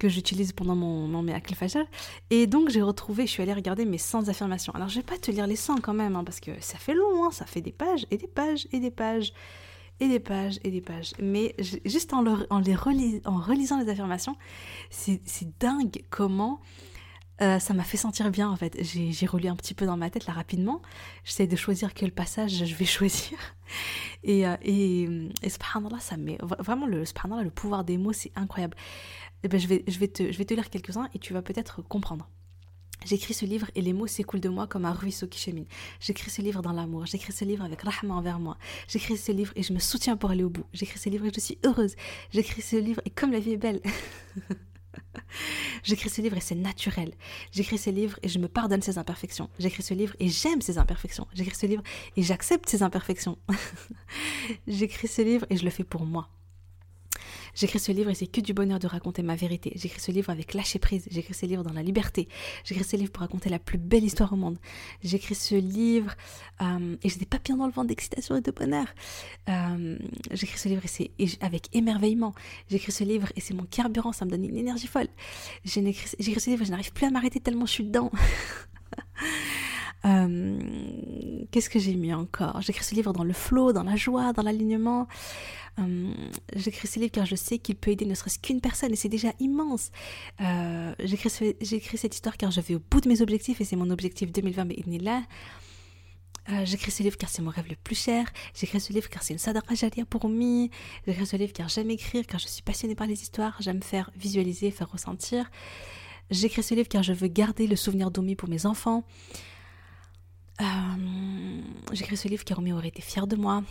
que j'utilise pendant mon, mon miracle facial. Et donc j'ai retrouvé, je suis allée regarder mes 100 affirmations. Alors je vais pas te lire les 100 quand même, hein, parce que ça fait long, hein, ça fait des pages et des pages et des pages et des pages et des pages. Mais juste en, en, les en relisant les affirmations, c'est dingue comment euh, ça m'a fait sentir bien en fait. J'ai relu un petit peu dans ma tête là rapidement. J'essaie de choisir quel passage je vais choisir. Et, euh, et, et subhanallah, ça met vraiment le subhanallah, le pouvoir des mots, c'est incroyable. Eh ben, je, vais, je, vais te, je vais te lire quelques-uns et tu vas peut-être comprendre. J'écris ce livre et les mots s'écoulent de moi comme un ruisseau qui chemine. J'écris ce livre dans l'amour. J'écris ce livre avec rahma envers moi. J'écris ce livre et je me soutiens pour aller au bout. J'écris ce livre et je suis heureuse. J'écris ce livre et comme la vie est belle. J'écris ce livre et c'est naturel. J'écris ce livre et je me pardonne ses imperfections. J'écris ce livre et j'aime ses imperfections. J'écris ce livre et j'accepte ses imperfections. J'écris ce livre et je le fais pour moi. J'écris ce livre et c'est que du bonheur de raconter ma vérité. J'écris ce livre avec lâcher prise. J'écris ce livre dans la liberté. J'écris ce livre pour raconter la plus belle histoire au monde. J'écris ce livre euh, et j'ai des papillons dans le ventre d'excitation et de bonheur. Euh, j'écris ce livre et c'est avec émerveillement. J'écris ce livre et c'est mon carburant. Ça me donne une énergie folle. J'écris ce livre et je n'arrive plus à m'arrêter tellement je suis dedans. Euh, qu'est-ce que j'ai mis encore? J'écris ce livre dans le flow, dans la joie, dans l'alignement. Euh, j'écris ce livre car je sais qu'il peut aider ne serait-ce qu'une personne et c'est déjà immense. Euh, j'écris, cette histoire car je vais au bout de mes objectifs et c'est mon objectif 2020, mais il là. j'écris ce livre car c'est mon rêve le plus cher. J'écris ce livre car c'est une sadaqa jalia pour moi. J'écris ce livre car j'aime écrire, car je suis passionnée par les histoires. J'aime faire visualiser, faire ressentir. J'écris ce livre car je veux garder le souvenir d'Omi pour mes enfants. Euh, j'écris ce livre car Roméo aurait été fier de moi.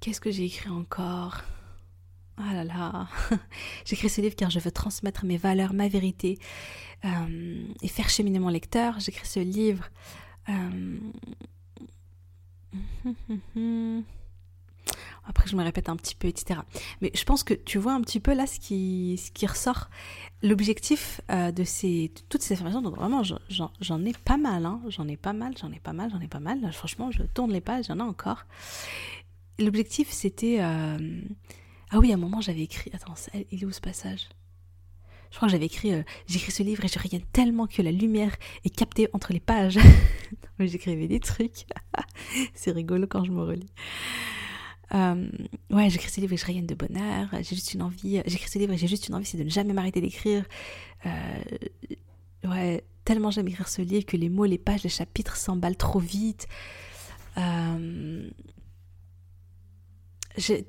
Qu'est-ce que j'ai écrit encore? Ah là là J'écris ce livre car je veux transmettre mes valeurs, ma vérité euh, et faire cheminer mon lecteur. J'écris ce livre. Euh, Après, je me répète un petit peu, etc. Mais je pense que tu vois un petit peu là ce qui, ressort. L'objectif euh, de, toutes ces informations, donc vraiment, j'en ai pas mal. Hein. J'en ai pas mal, j'en ai pas mal, j'en ai pas mal. franchement, je tourne les pages, j'en ai encore. L'objectif, c'était... Euh, ah oui, à un moment, j'avais écrit... Attends, il est où ce passage? Je crois que j'avais écrit, euh, j'écris ce livre et je regarde tellement que la lumière est captée entre les pages. J'écrivais des trucs. C'est rigolo quand je me relis. Euh, ouais, j'écris ce livre et je rayonne de bonheur. J'ai juste une envie. J'écris ce livre et j'ai juste une envie, c'est de ne jamais m'arrêter d'écrire. Euh, ouais, tellement j'aime écrire ce livre que les mots, les pages, les chapitres s'emballent trop vite. Euh,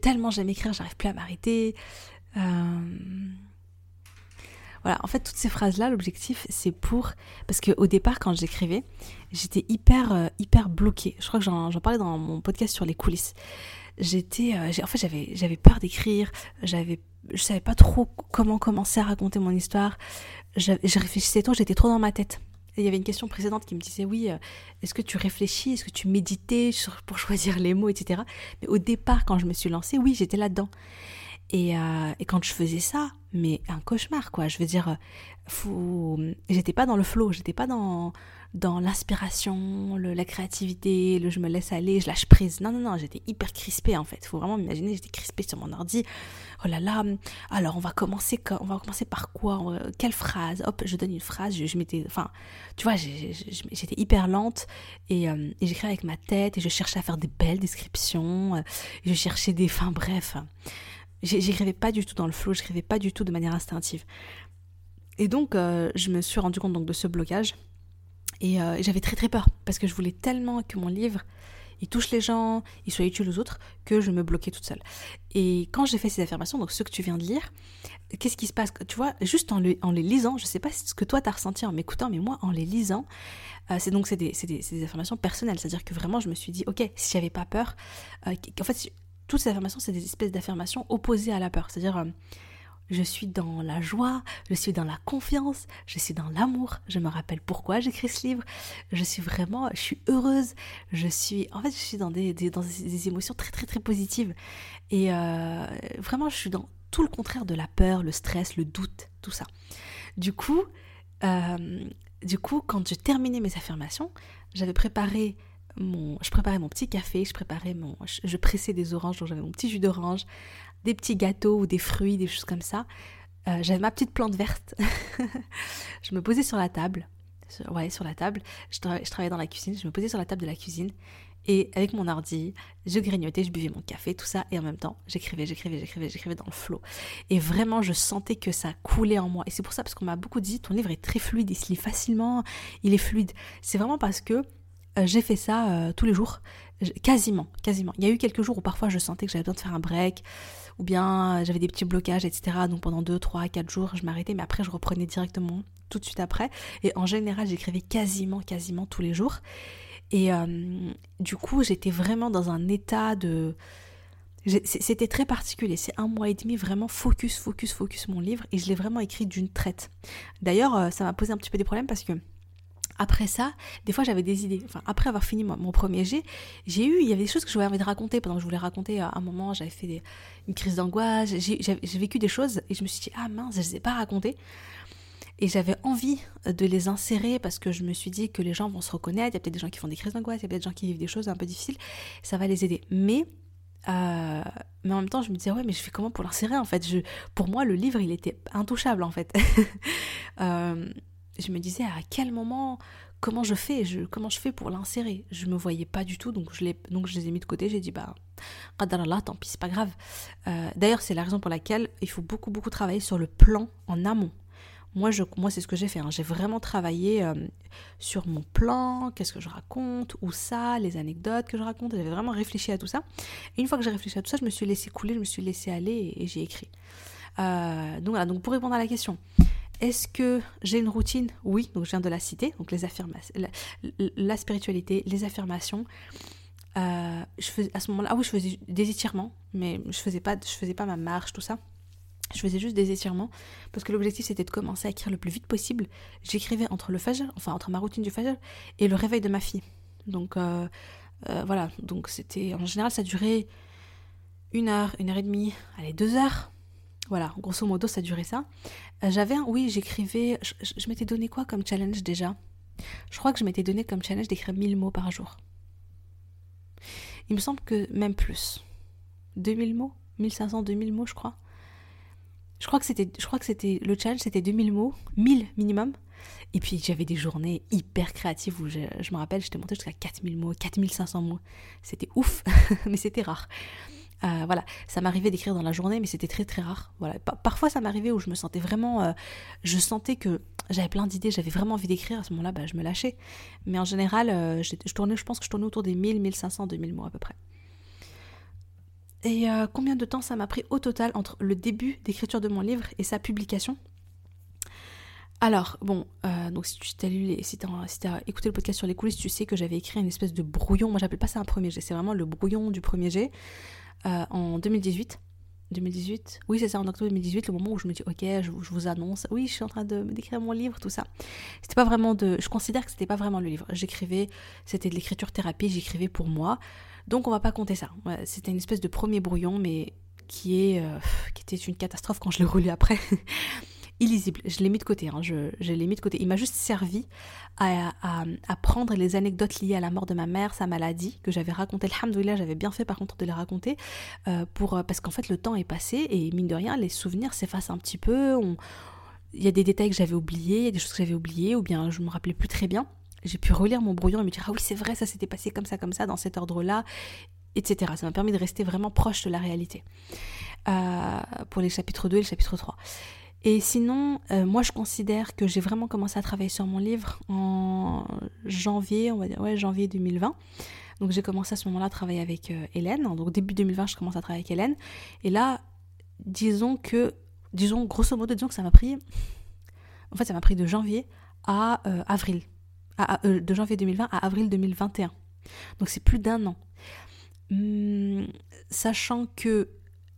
tellement j'aime écrire, j'arrive plus à m'arrêter. Euh, voilà, en fait, toutes ces phrases-là, l'objectif, c'est pour... Parce qu'au départ, quand j'écrivais, j'étais hyper, euh, hyper bloquée. Je crois que j'en parlais dans mon podcast sur les coulisses j'étais euh, en fait j'avais j'avais peur d'écrire. J'avais je savais pas trop comment commencer à raconter mon histoire. Je, réfléchissais trop j'étais trop dans ma tête. Il y avait une question précédente qui me disait oui euh, est-ce que tu réfléchis? Est-ce que tu méditais pour choisir les mots etc mais au départ quand je me suis lancée oui j'étais là dedans et, euh, et, quand je faisais ça mais un cauchemar quoi. Je veux dire j'étais pas dans le flow j'étais pas dans dans l'inspiration, la créativité, le je me laisse aller, je lâche prise. Non, non, non, j'étais hyper crispée en fait. Faut vraiment m'imaginer, j'étais crispée sur mon ordi. Oh là là, alors on va commencer, par quoi Quelle phrase? Hop, je donne une phrase. Je, m'étais, enfin, tu vois, j'étais hyper lente et, euh, j'écrivais avec ma tête et je cherchais à faire des belles descriptions. Euh, je cherchais des, enfin bref, j'écrivais pas du tout dans le flow, j'écrivais pas du tout de manière instinctive. Et donc, euh, je me suis rendu compte donc de ce blocage. Euh, et j'avais très très peur parce que je voulais tellement que mon livre il touche les gens, il soit utile aux autres, que je me bloquais toute seule. Et quand j'ai fait ces affirmations, donc ce que tu viens de lire, qu'est-ce qui se passe? Tu vois, juste en, les lisant, je sais pas ce que toi t'as ressenti en m'écoutant, mais moi en les lisant, euh, c'est donc c'est des, des, affirmations personnelles, c'est-à-dire que vraiment je me suis dit, ok, si j'avais pas peur, euh, en fait toutes ces affirmations c'est des espèces d'affirmations opposées à la peur, c'est-à-dire je suis dans la joie, je suis dans la confiance, je suis dans l'amour, je me rappelle pourquoi j'écris ce livre, je suis vraiment, je suis heureuse, je suis, en fait, je suis dans des, émotions très très très positives. Et euh, vraiment, je suis dans tout le contraire de la peur, le stress, le doute, tout ça. Du coup, euh, du coup, quand je terminais mes affirmations, j'avais préparé mon, je préparais mon petit café, je préparais mon, je pressais des oranges, donc j'avais mon petit jus d'orange des petits gâteaux ou des fruits, des choses comme ça. Euh, j'avais ma petite plante verte. je me posais sur la table. ouais, sur la table. Je, travaillais dans la cuisine. Je me posais sur la table de la cuisine. Et avec mon ordi, je grignotais, je buvais mon café, tout ça. Et en même temps, j'écrivais, j'écrivais, j'écrivais, j'écrivais dans le flot. Et vraiment, je sentais que ça coulait en moi. Et c'est pour ça, parce qu'on m'a beaucoup dit, ton livre est très fluide, il se lit facilement, il est fluide. C'est vraiment parce que j'ai fait ça euh, tous les jours. Quasiment, quasiment. Il y a eu quelques jours où parfois je sentais que j'avais besoin de faire un break, ou bien euh, j'avais des petits blocages, etc. Donc pendant 2, 3, 4 jours, je m'arrêtais, mais après je reprenais directement tout de suite après. Et en général, j'écrivais quasiment, quasiment tous les jours. Et euh, du coup, j'étais vraiment dans un état de... C'était très particulier, c'est un mois et demi vraiment focus, focus, focus mon livre et je l'ai vraiment écrit d'une traite. D'ailleurs, euh, ça m'a posé un petit peu des problèmes parce que après ça, des fois j'avais des idées. Enfin, après avoir fini mon, premier jet, j'ai eu, il y avait des choses que j'avais envie de raconter pendant que je voulais raconter. À un moment, j'avais fait une crise d'angoisse, j'ai vécu des choses et je me suis dit, ah mince, je ne les ai pas racontées. Et j'avais envie de les insérer parce que je me suis dit que les gens vont se reconnaître. Il y a peut-être des gens qui font des crises d'angoisse, il y a peut-être des gens qui vivent des choses un peu difficiles. Ça va les aider. Mais euh, mais en même temps, je me disais, ouais, mais je fais comment pour l'insérer en fait? Pour moi, le livre, il était intouchable en fait. euh, je me disais à quel moment, comment je fais, comment je fais pour l'insérer? Je me voyais pas du tout, donc je, les, ai mis de côté. J'ai dit, bah, là, tant pis, c'est pas grave. Euh, d'ailleurs, c'est la raison pour laquelle il faut beaucoup, beaucoup travailler sur le plan en amont. Moi c'est ce que j'ai fait. Hein. J'ai vraiment travaillé euh, sur mon plan, qu'est-ce que je raconte, où ça, les anecdotes que je raconte. J'avais vraiment réfléchi à tout ça. Et une fois que j'ai réfléchi à tout ça, je me suis laissé couler, je me suis laissé aller et, j'ai écrit. Euh, donc voilà, donc pour répondre à la question, est-ce que j'ai une routine Oui, donc je viens de la citer, donc les affirmations, la, spiritualité, les affirmations. Euh, je faisais, à ce moment-là, ah oui, je faisais des étirements, mais je faisais pas, je faisais pas ma marche, tout ça. Je faisais juste des étirements parce que l'objectif c'était de commencer à écrire le plus vite possible. J'écrivais entre le fajr, enfin entre ma routine du fajr et le réveil de ma fille. Donc euh, euh, voilà, donc c'était en général ça durait une heure, une heure et demie, allez deux heures voilà, grosso modo, ça durait ça. Euh, j'avais oui, j'écrivais, je, m'étais donné quoi comme challenge déjà? Je crois que je m'étais donné comme challenge d'écrire 1000 mots par jour. Il me semble que même plus. 2000 mots? 1500, 2000 mots, je crois. Je crois que c'était, je crois que c'était le challenge, c'était 2000 mots, 1000 minimum. Et puis j'avais des journées hyper créatives où je, je me rappelle, j'étais montée jusqu'à 4000 mots, 4500 mots. C'était ouf, mais c'était rare. Euh, voilà, ça m'arrivait d'écrire dans la journée, mais c'était très très rare. Voilà, parfois ça m'arrivait où je me sentais vraiment, euh, je sentais que j'avais plein d'idées, j'avais vraiment envie d'écrire. À ce moment-là, bah, je me lâchais. Mais en général, euh, je, tournais, je pense que je tournais autour des 1000, 1500, 2000 mots à peu près. Et combien de temps ça m'a pris au total entre le début d'écriture de mon livre et sa publication? Alors, bon, donc si tu as lu les, si as, écouté le podcast sur les coulisses, tu sais que j'avais écrit une espèce de brouillon. Moi, j'appelle pas ça un premier jet, c'est vraiment le brouillon du premier jet. Euh, en 2018. 2018 Oui, c'est ça, en octobre 2018, le moment où je me dis, ok, je, vous annonce, oui, je suis en train de d'écrire mon livre, tout ça. C'était pas vraiment de. Je considère que c'était pas vraiment le livre. J'écrivais, c'était de l'écriture thérapie, j'écrivais pour moi. Donc on va pas compter ça. c'était une espèce de premier brouillon, mais qui est euh, qui était une catastrophe quand je l'ai relu après. illisible. Je l'ai mis de côté, hein. je, l'ai mis de côté. Il m'a juste servi à, prendre les anecdotes liées à la mort de ma mère, sa maladie, que j'avais raconté. Alhamdoulilah, j'avais bien fait par contre de les raconter, euh, pour, euh, parce qu'en fait le temps est passé et mine de rien, les souvenirs s'effacent un petit peu. Il y a des détails que j'avais oubliés, il y a des choses que j'avais oubliées, ou bien je me rappelais plus très bien. J'ai pu relire mon brouillon et me dire ah oui c'est vrai ça s'était passé comme ça comme ça dans cet ordre-là, etc. Ça m'a permis de rester vraiment proche de la réalité. Euh, pour les chapitres 2 et le chapitre 3. Et sinon, euh, moi je considère que j'ai vraiment commencé à travailler sur mon livre en janvier, on va dire, ouais, janvier 2020. Donc j'ai commencé à ce moment-là à travailler avec euh, Hélène. Donc début 2020, je commence à travailler avec Hélène. Et là, disons que, disons grosso modo, disons que ça m'a pris, en fait, ça m'a pris de janvier à euh, avril. De janvier 2020 à avril 2021. Donc c'est plus d'un an. Hum, sachant que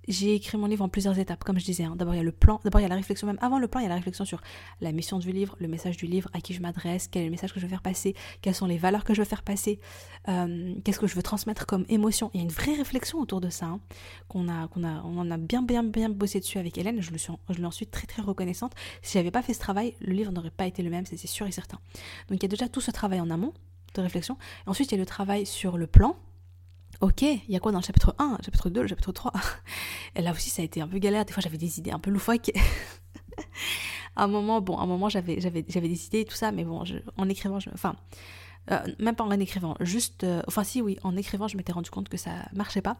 j'ai écrit mon livre en plusieurs étapes, comme je disais. Hein. D'abord, il y a le plan, d'abord, il y a la réflexion, même avant le plan, il y a la réflexion sur la mission du livre, le message du livre, à qui je m'adresse, quel est le message que je veux faire passer, quelles sont les valeurs que je veux faire passer, euh, qu'est-ce que je veux transmettre comme émotion. Il y a une vraie réflexion autour de ça, hein, qu'on a, qu'on a, on en a bien, bien, bien bossé dessus avec Hélène. Je, le suis, je suis très, très reconnaissante. Si j'avais pas fait ce travail, le livre n'aurait pas été le même, c'est sûr et certain. Donc, il y a déjà tout ce travail en amont de réflexion. Ensuite, il y a le travail sur le plan, Ok, il y a quoi dans le chapitre 1, le chapitre 2, le chapitre 3 Et là aussi, ça a été un peu galère. Des fois, j'avais des idées un peu loufoques. à un moment, bon, à un moment, j'avais, j'avais, j'avais des idées et tout ça, mais bon, en écrivant, enfin, euh, même pas en écrivant, juste, euh, enfin si, oui, en écrivant, je m'étais rendu compte que ça marchait pas.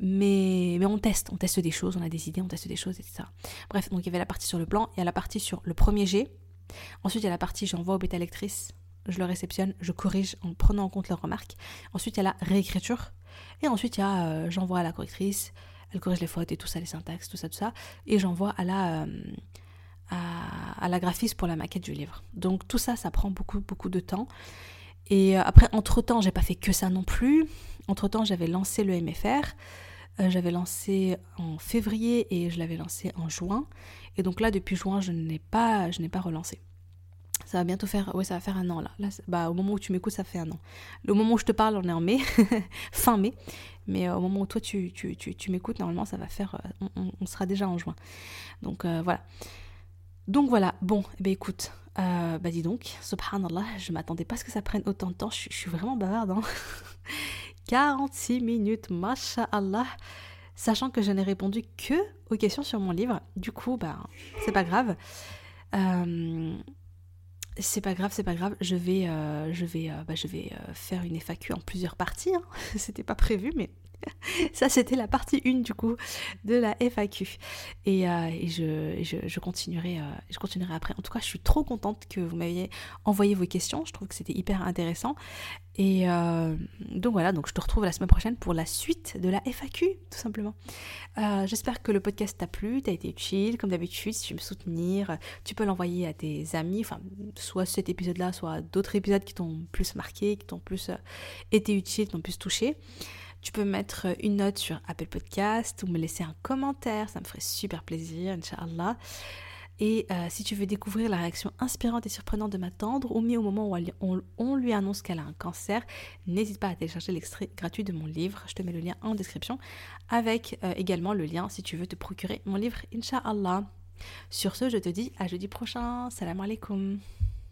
Mais, mais on teste, on teste des choses, on a des idées, on teste des choses, etc. Bref, donc il y avait la partie sur le plan, il y a la partie sur le premier G. Ensuite, il y a la partie j'envoie aux bêta lectrices je le réceptionne, je corrige en prenant en compte leurs remarques. Ensuite, il y a la réécriture. Et ensuite, euh, j'envoie à la correctrice, elle corrige les fautes et tout ça, les syntaxes, tout ça, tout ça. Et j'envoie à la, euh, à, la graphiste pour la maquette du livre. Donc tout ça, ça prend beaucoup, beaucoup de temps. Et euh, après, entre-temps, j'ai pas fait que ça non plus. Entre-temps, j'avais lancé le MFR. j'avais lancé en février et je l'avais lancé en juin. Et donc là, depuis juin, je n'ai pas, je n'ai pas relancé. Ça va bientôt faire, ouais, ça va faire un an là. bah, au moment où tu m'écoutes, ça fait un an. Le moment où je te parle, on est en mai, fin mai. Mais euh, au moment où toi tu, tu, tu, m'écoutes, normalement, ça va faire, euh, on, sera déjà en juin. Donc euh, voilà. Donc voilà. Bon, eh ben, écoute, bah dis donc, subhanallah, je m'attendais pas à ce que ça prenne autant de temps. Je, suis vraiment bavarde. Hein 46 minutes, masha'Allah sachant que je n'ai répondu que aux questions sur mon livre. Du coup, bah, c'est pas grave. Euh, c'est pas grave, c'est pas grave. Je vais, euh, je vais, euh, bah, je vais euh, faire une FAQ en plusieurs parties. Hein. C'était pas prévu, mais ça c'était la partie 1 du coup de la FAQ. Et, je, continuerai, je continuerai après. En tout cas, je suis trop contente que vous m'ayez envoyé vos questions. Je trouve que c'était hyper intéressant. Et euh, donc voilà, donc je te retrouve la semaine prochaine pour la suite de la FAQ, tout simplement. Euh, j'espère que le podcast t'a plu, t'a été utile. Comme d'habitude, si tu veux me soutenir, tu peux l'envoyer à tes amis, enfin, soit cet épisode-là, soit d'autres épisodes qui t'ont plus marqué, qui t'ont plus euh, été utiles, qui t'ont plus touché. Tu peux mettre une note sur Apple Podcast ou me laisser un commentaire, ça me ferait super plaisir, Inch'Allah. Et euh, si tu veux découvrir la réaction inspirante et surprenante de ma tendre, au mieux au moment où on, lui annonce qu'elle a un cancer, n'hésite pas à télécharger l'extrait gratuit de mon livre. Je te mets le lien en description, avec euh, également le lien si tu veux te procurer mon livre, Inch'Allah. Sur ce, je te dis à jeudi prochain. Salam alaikum.